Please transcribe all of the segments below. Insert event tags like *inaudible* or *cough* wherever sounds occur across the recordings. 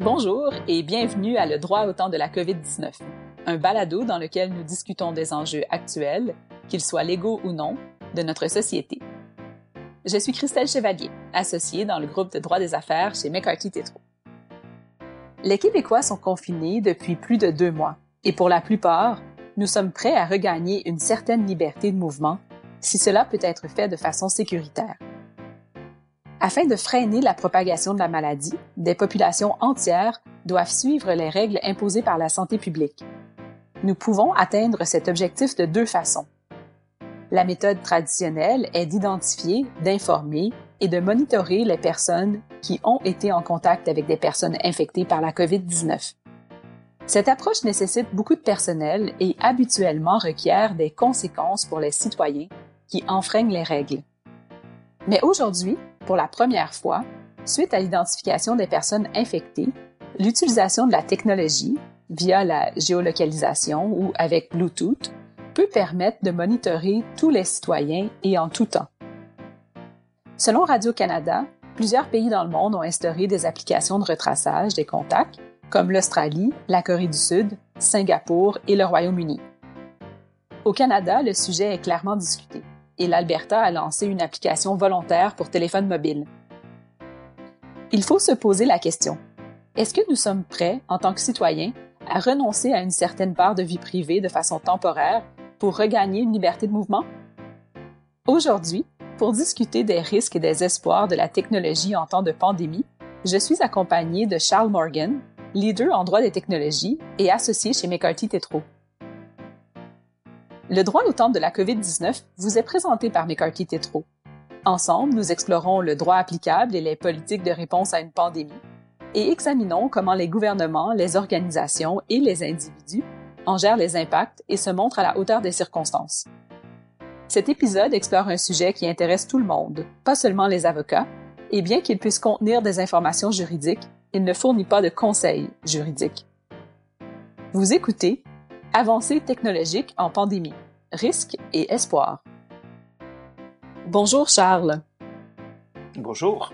Bonjour et bienvenue à Le droit au temps de la COVID-19, un balado dans lequel nous discutons des enjeux actuels, qu'ils soient légaux ou non, de notre société. Je suis Christelle Chevalier, associée dans le groupe de droit des affaires chez McCarthy Tétro. Les Québécois sont confinés depuis plus de deux mois et pour la plupart, nous sommes prêts à regagner une certaine liberté de mouvement si cela peut être fait de façon sécuritaire. Afin de freiner la propagation de la maladie, des populations entières doivent suivre les règles imposées par la santé publique. Nous pouvons atteindre cet objectif de deux façons. La méthode traditionnelle est d'identifier, d'informer et de monitorer les personnes qui ont été en contact avec des personnes infectées par la COVID-19. Cette approche nécessite beaucoup de personnel et habituellement requiert des conséquences pour les citoyens qui enfreignent les règles. Mais aujourd'hui, pour la première fois, suite à l'identification des personnes infectées, l'utilisation de la technologie, via la géolocalisation ou avec Bluetooth, peut permettre de monitorer tous les citoyens et en tout temps. Selon Radio-Canada, plusieurs pays dans le monde ont instauré des applications de retraçage des contacts, comme l'Australie, la Corée du Sud, Singapour et le Royaume-Uni. Au Canada, le sujet est clairement discuté et l'Alberta a lancé une application volontaire pour téléphone mobile. Il faut se poser la question. Est-ce que nous sommes prêts, en tant que citoyens, à renoncer à une certaine part de vie privée de façon temporaire pour regagner une liberté de mouvement? Aujourd'hui, pour discuter des risques et des espoirs de la technologie en temps de pandémie, je suis accompagnée de Charles Morgan, leader en droit des technologies et associé chez McCarthy Tétro. Le droit au temps de la COVID-19 vous est présenté par McCarthy Tétro. Ensemble, nous explorons le droit applicable et les politiques de réponse à une pandémie et examinons comment les gouvernements, les organisations et les individus en gèrent les impacts et se montrent à la hauteur des circonstances. Cet épisode explore un sujet qui intéresse tout le monde, pas seulement les avocats, et bien qu'il puisse contenir des informations juridiques, il ne fournit pas de conseils juridiques. Vous écoutez Avancées technologiques en pandémie, risques et espoirs. Bonjour Charles. Bonjour.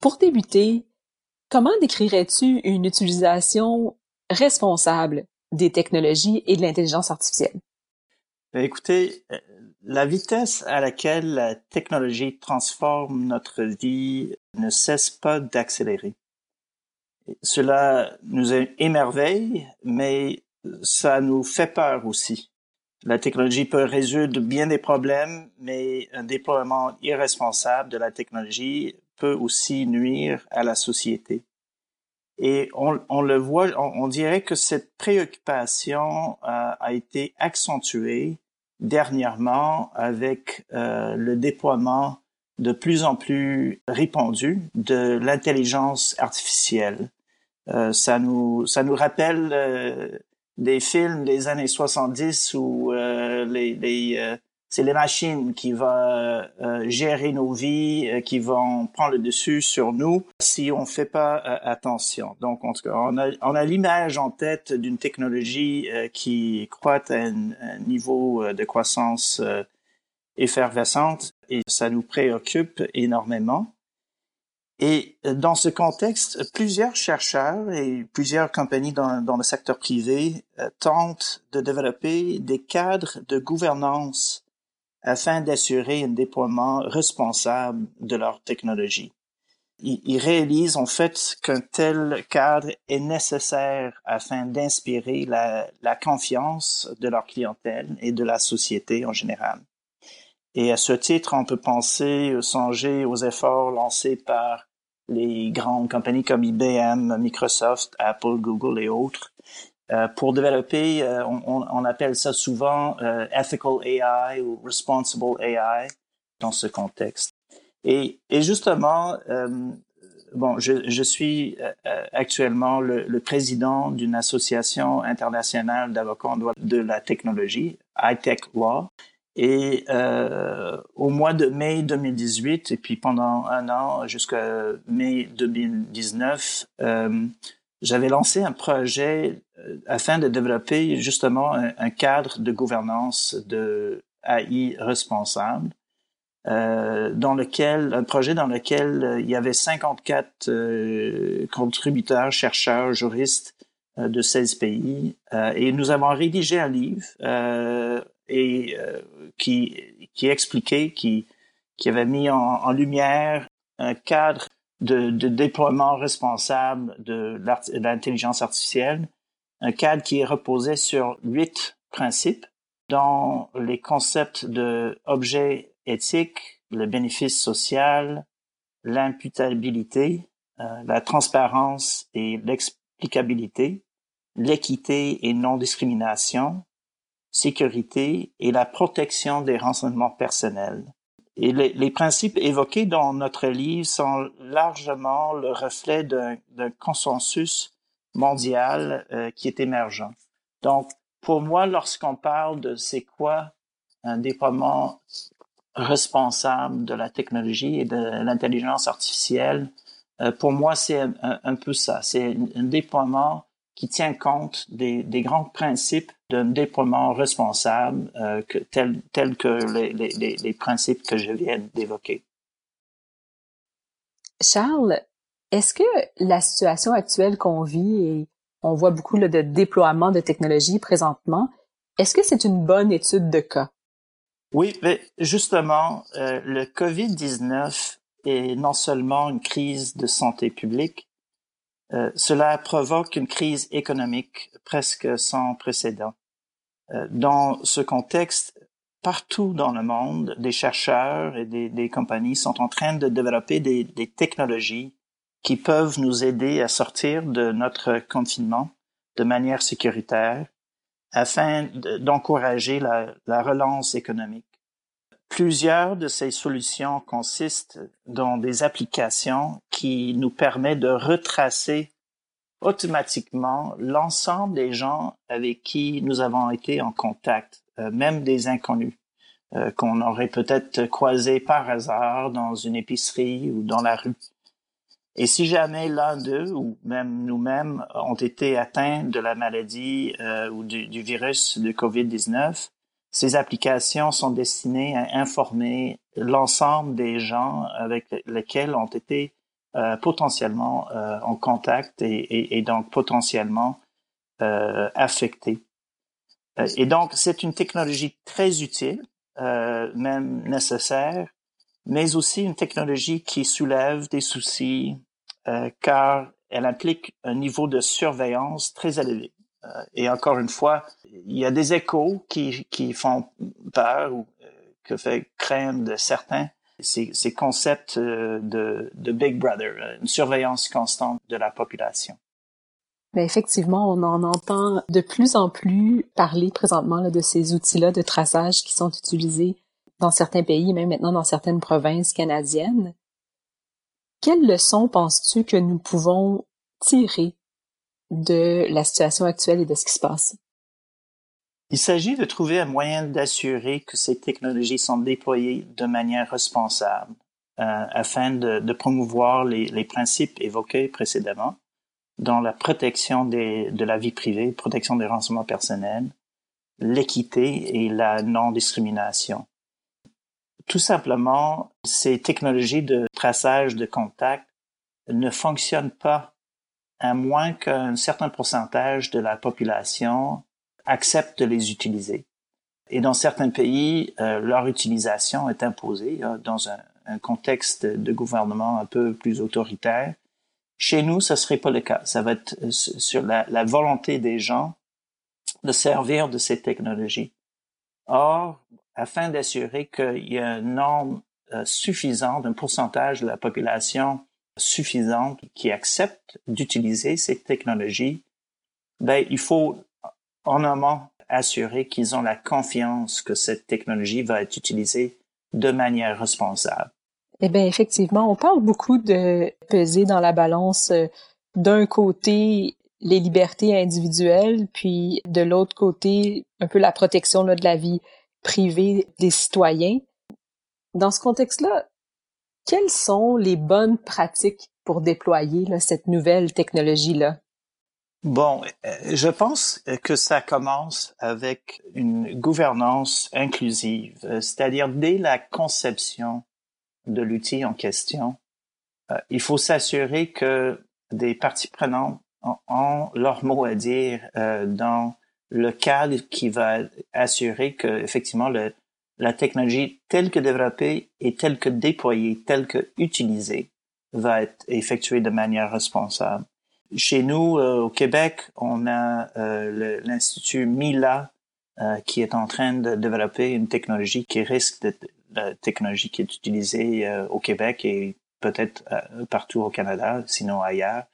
Pour débuter, comment décrirais-tu une utilisation responsable des technologies et de l'intelligence artificielle? Ben, écoutez, euh, la vitesse à laquelle la technologie transforme notre vie ne cesse pas d'accélérer. Cela nous émerveille, mais ça nous fait peur aussi. La technologie peut résoudre bien des problèmes, mais un déploiement irresponsable de la technologie peut aussi nuire à la société. Et on, le voit, on, dirait que cette préoccupation euh, a été accentuée dernièrement avec euh, le déploiement de plus en plus répandu de l'intelligence artificielle. Euh, ça nous ça nous rappelle des films des années 70 où euh, les, les euh, c'est les machines qui vont gérer nos vies, qui vont prendre le dessus sur nous si on fait pas attention. Donc, en tout cas, on a, on a l'image en tête d'une technologie qui croît à un, un, niveau de croissance effervescente et ça nous préoccupe énormément. Et dans ce contexte, plusieurs chercheurs et plusieurs compagnies dans, le secteur privé euh, tentent de développer des cadres de gouvernance afin d'assurer un déploiement responsable de leur technologie. Ils, réalisent en fait qu'un tel cadre est nécessaire afin d'inspirer la, la confiance de leur clientèle et de la société en général. Et à ce titre, on peut penser, songer aux efforts lancés par les grandes compagnies comme IBM, Microsoft, Apple, Google et autres. Euh, pour développer, euh, on, appelle ça souvent euh, ethical AI ou responsible AI dans ce contexte. Et, justement, bon, je, suis actuellement le, président d'une association internationale d'avocats de la technologie, iTech Law, et euh, au mois de mai 2018, et puis pendant un an jusqu'à mai 2019, euh, j'avais lancé un projet euh, afin de développer justement un, cadre de gouvernance de AI responsable euh, dans lequel un projet dans lequel euh, il y avait 54 euh, contributeurs, chercheurs, juristes de 16 pays et nous avons rédigé un livre et qui qui expliquait qui qui avait mis en, lumière un cadre de, de déploiement responsable de l'intelligence artificielle, un cadre qui reposé sur huit principes dans les concepts de objets éthiques, le bénéfice social, l'imputabilité, euh, la transparence et l'explicabilité, l'équité et non-discrimination, sécurité et la protection des renseignements personnels. Et les, principes évoqués dans notre livre sont largement le reflet d'un consensus mondial euh, qui est émergent. Donc, pour moi, lorsqu'on parle de c'est quoi un déploiement responsable de la technologie et de l'intelligence artificielle, euh, pour moi, c'est un, peu ça. C'est un, déploiement qui tient compte des, des grands principes d'un déploiement responsable, euh, que, tel, tel, que les, les, les principes que je viens d'évoquer. Charles, est-ce que la situation actuelle qu'on vit et on voit beaucoup de déploiement de technologies présentement, est-ce que c'est une bonne étude de cas? Oui, mais justement, euh, le COVID-19 est non seulement une crise de santé publique, euh, cela provoque une crise économique presque sans précédent. Euh, dans ce contexte, partout dans le monde, des chercheurs et des, des compagnies sont en train de développer des, technologies qui peuvent nous aider à sortir de notre confinement de manière sécuritaire afin d'encourager la, la relance économique. Plusieurs de ces solutions consistent dans des applications qui nous permettent de retracer automatiquement l'ensemble des gens avec qui nous avons été en contact, euh, même des inconnus euh, qu'on aurait peut-être croisés par hasard dans une épicerie ou dans la rue. Et si jamais l'un d'eux ou même nous-mêmes ont été atteints de la maladie euh, ou du, du, virus de COVID-19, ces applications sont destinées à informer l'ensemble des gens avec lesquels ont été euh, potentiellement euh, en contact et, et, et donc potentiellement euh, affectés. Euh, et donc, c'est une technologie très utile, même nécessaire, mais aussi une technologie qui soulève des soucis euh, car elle implique un niveau de surveillance très élevé. Euh, et encore une fois, il y a des échos qui, qui font peur ou euh, que fait craindre certains ces, ces concepts de, de Big Brother, une surveillance constante de la population. Mais effectivement, on en entend de plus en plus parler présentement là, de ces outils-là de traçage qui sont utilisés dans certains pays, même maintenant dans certaines provinces canadiennes. Quelles leçons penses-tu que nous pouvons tirer de la situation actuelle et de ce qui se passe? Il s'agit de trouver un moyen d'assurer que ces technologies sont déployées de manière responsable euh, afin de, promouvoir les, principes évoqués précédemment dans la protection de la vie privée, protection des renseignements personnels, l'équité et la non-discrimination. Tout simplement, ces technologies de traçage de contact ne fonctionnent pas à moins qu'un certain pourcentage de la population accepte de les utiliser. Et dans certains pays, euh, leur utilisation est imposée hein, dans un, contexte de gouvernement un peu plus autoritaire. Chez nous, ce serait pas le cas. Ça va être euh, sur la, volonté des gens de servir de ces technologies. Or, afin d'assurer qu'il y a un nombre euh, suffisant, d'un pourcentage de la population suffisante qui accepte d'utiliser ces technologies, ben, il faut en amont assurer qu'ils ont la confiance que cette technologie va être utilisée de manière responsable. Eh bien, effectivement, on parle beaucoup de peser dans la balance euh, d'un côté les libertés individuelles, puis de l'autre côté un peu la protection là, de la vie privée des citoyens. Dans ce contexte-là, quelles sont les bonnes pratiques pour déployer cette nouvelle technologie-là? Bon, euh, je pense que ça commence avec une gouvernance inclusive, euh, c'est-à-dire dès la conception de l'outil en question, euh, il faut s'assurer que des parties prenantes ont leur mot à dire dans le cadre qui va assurer que effectivement le, la technologie telle que développée et telle que déployée, telle que utilisée va être effectuée de manière responsable. Chez nous, euh, au Québec, on a euh, l'Institut MILA euh, qui est en train de développer une technologie qui risque d'être la technologie qui est utilisée au Québec et peut-être partout au Canada, sinon ailleurs.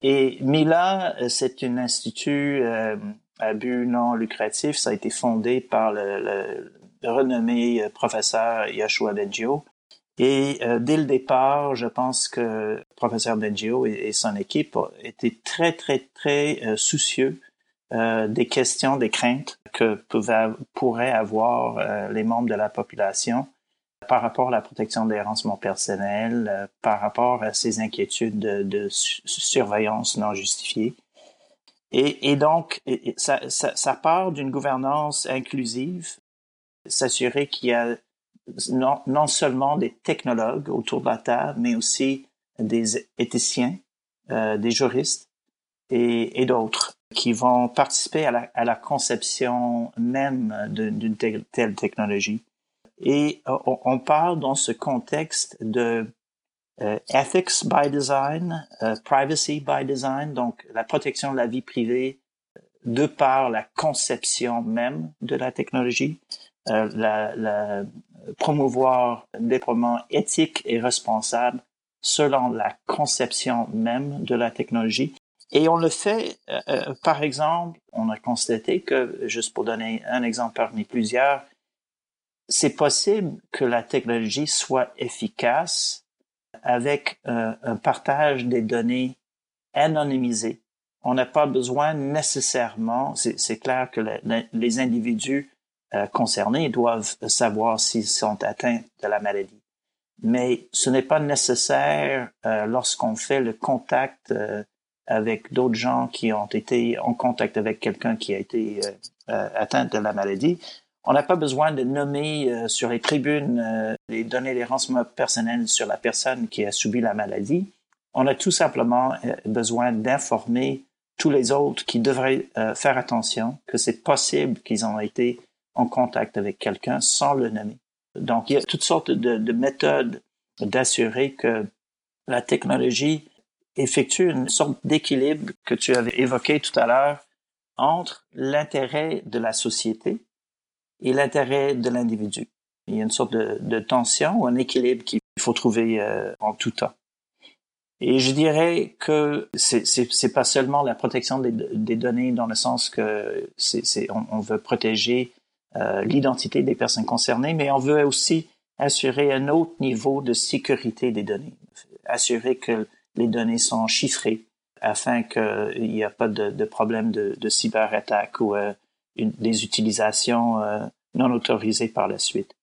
Et MILA, c'est un institut à but non lucratif. Ça a été fondé par le, le renommé professeur Yashua Bengio et euh, dès le départ, je pense que professeur Bengio et, son équipe étaient très, très, très euh, soucieux euh, des questions, des craintes que pouvaient, pourraient avoir euh, les membres de la population par rapport à la protection des renseignements personnels, par rapport à ces inquiétudes de, surveillance non justifiée. Et, donc, ça, ça part d'une gouvernance inclusive, s'assurer qu'il y a non, non seulement des technologues autour de la table, mais aussi des éthiciens, euh, des juristes et, et d'autres qui vont participer à la, à la conception même d'une telle, technologie. Et on, on, parle dans ce contexte de euh, ethics by design, euh, privacy by design, donc la protection de la vie privée de par la conception même de la technologie, euh, la, la, promouvoir un déploiement éthique et responsable selon la conception même de la technologie. Et on le fait, euh, euh, par exemple, on a constaté que, juste pour donner un exemple parmi plusieurs, c'est possible que la technologie soit efficace avec euh, un partage des données anonymisées. On n'a pas besoin nécessairement, c'est clair que les individus concernés doivent savoir s'ils sont atteints de la maladie. Mais ce n'est pas nécessaire euh, lorsqu'on fait le contact euh, avec d'autres gens qui ont été en contact avec quelqu'un qui a été atteint de la maladie. On n'a pas besoin de nommer sur les tribunes et donner les renseignements personnels sur la personne qui a subi la maladie. On a tout simplement besoin d'informer tous les autres qui devraient faire attention que c'est possible qu'ils ont été en contact avec quelqu'un sans le nommer. Donc, il y a toutes sortes de, de méthodes d'assurer que la technologie effectue une sorte d'équilibre que tu avais évoqué tout à l'heure entre l'intérêt de la société et l'intérêt de l'individu. Il y a une sorte de, tension ou un équilibre qu'il faut trouver euh, en tout temps. Et je dirais que c'est pas seulement la protection des, données dans le sens que on, veut protéger l'identité des personnes concernées, mais on veut aussi assurer un autre niveau de sécurité des données, assurer que les données sont chiffrées afin qu'il n'y ait pas de, problème de, de cyberattaque ou euh, des utilisations euh, non autorisées par la suite.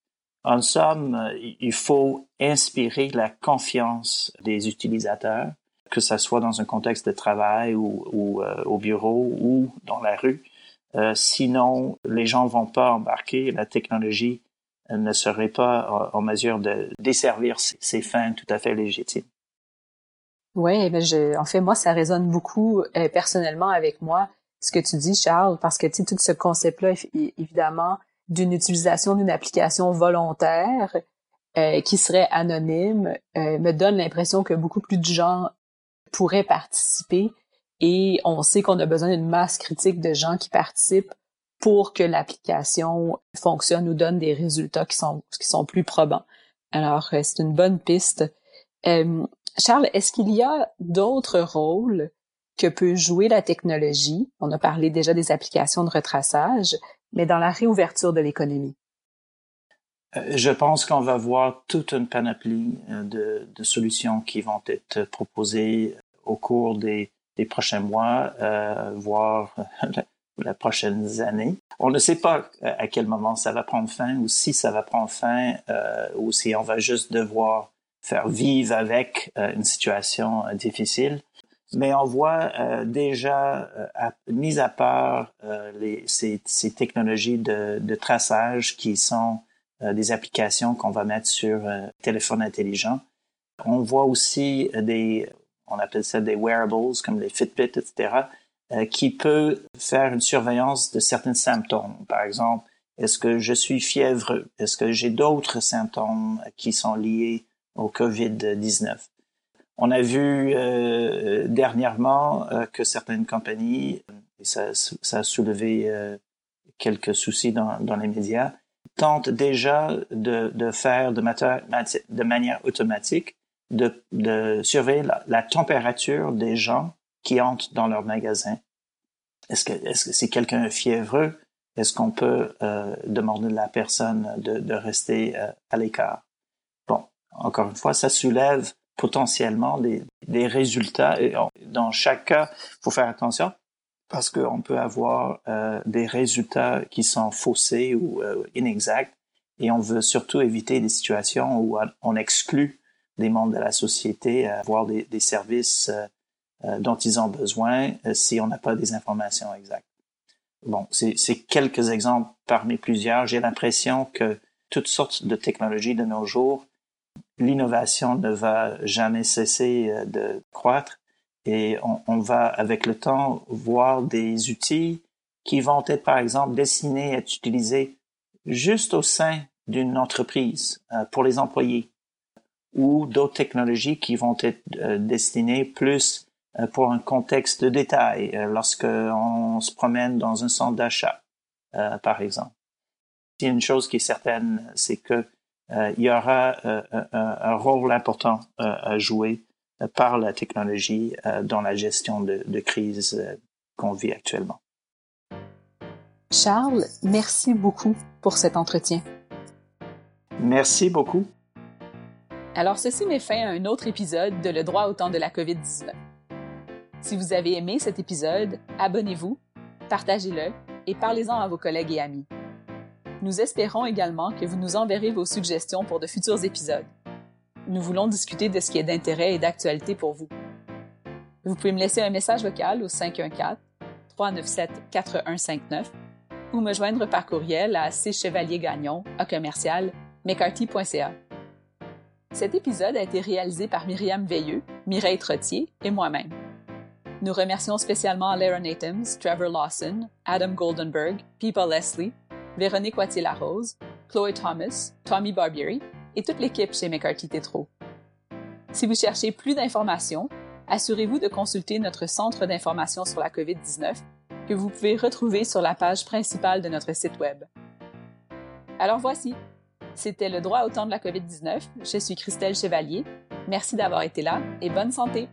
En somme, il faut inspirer la confiance des utilisateurs, que ce soit dans un contexte de travail ou au bureau ou dans la rue, euh, sinon, les gens vont pas embarquer. La technologie ne serait pas en mesure de desservir ses, fins tout à fait légitimes. Oui, mais je, en fait, moi, ça résonne beaucoup euh, personnellement avec moi, ce que tu dis, Charles, parce que tout ce concept-là, évidemment, d'une utilisation d'une application volontaire euh, qui serait anonyme, me donne l'impression que beaucoup plus de gens pourraient participer et on sait qu'on a besoin d'une masse critique de gens qui participent pour que l'application fonctionne ou donne des résultats qui sont, qui sont plus probants. Alors, euh, c'est une bonne piste. Euh, Charles, est-ce qu'il y a d'autres rôles que peut jouer la technologie? On a parlé déjà des applications de retraçage, mais dans la réouverture de l'économie. Euh, je pense qu'on va voir toute une panoplie de, de, solutions qui vont être proposées au cours des les prochains mois, euh, voire *laughs* les prochaines années. On ne sait pas euh, à quel moment ça va prendre fin ou si ça va prendre fin euh, ou si on va juste devoir faire vivre avec euh, une situation difficile. mais on voit euh, déjà, euh, mis à part les, ces, ces, technologies de, de, traçage qui sont des applications qu'on va mettre sur téléphone intelligent, on voit aussi des, on appelle ça des wearables comme les Fitbit, etc., qui peut faire une surveillance de certains symptômes. Par exemple, est-ce que je suis fièvre? Est-ce que j'ai d'autres symptômes qui sont liés au COVID-19? On a vu euh, dernièrement euh, que certaines compagnies, et ça, a soulevé euh, quelques soucis dans, les médias, tentent déjà de, faire de, manière automatique de, surveiller la, température des gens qui entrent dans leur magasin. Est-ce que, si quelqu'un fiévreux, est-ce qu'on peut euh, demander à la personne de, rester euh, à l'écart? Bon, encore une fois, ça soulève potentiellement des, résultats. Et dans chaque cas, faut faire attention parce qu'on peut avoir euh, des résultats qui sont faussés ou inexacts et on veut surtout éviter des situations où on exclut des membres de la société à avoir des, services euh, dont ils ont besoin si on n'a pas des informations exactes. Bon, c'est quelques exemples parmi plusieurs. J'ai l'impression que toutes sortes de technologies de nos jours, l'innovation ne va jamais cesser euh, de croître et on, on, va avec le temps voir des outils qui vont être par exemple destinés à être utilisés juste au sein d'une entreprise euh, pour les employés ou d'autres technologies qui vont être euh, destinées plus euh, pour un contexte de détail, euh, lorsqu'on se promène dans un centre d'achat, par exemple. Il y a une chose qui est certaine, c'est que il y aura un, rôle important à jouer par la technologie dans la gestion de, de crise qu'on vit actuellement. Charles, merci beaucoup pour cet entretien. Merci beaucoup. Alors, ceci met fin à un autre épisode de Le droit au temps de la COVID-19. Si vous avez aimé cet épisode, abonnez-vous, partagez-le et parlez-en à vos collègues et amis. Nous espérons également que vous nous enverrez vos suggestions pour de futurs épisodes. Nous voulons discuter de ce qui est d'intérêt et d'actualité pour vous. Vous pouvez me laisser un message vocal au 514-397-4159 ou me joindre par courriel à cchevaliergagnon à commercial mccarthy.ca. Cet épisode a été réalisé par Myriam Veilleux, Mireille Trottier et moi-même. Nous remercions spécialement Lara Nathan, Trevor Lawson, Adam Goldenberg, Pipa Leslie, Véronique Wattier-Larose, Chloe Thomas, Tommy Barbieri et toute l'équipe chez McCarthy Tétro. Si vous cherchez plus d'informations, assurez-vous de consulter notre centre d'information sur la COVID-19 que vous pouvez retrouver sur la page principale de notre site Web. Alors voici, c'était le droit au temps de la COVID-19. Je suis Christelle Chevalier. Merci d'avoir été là et bonne santé!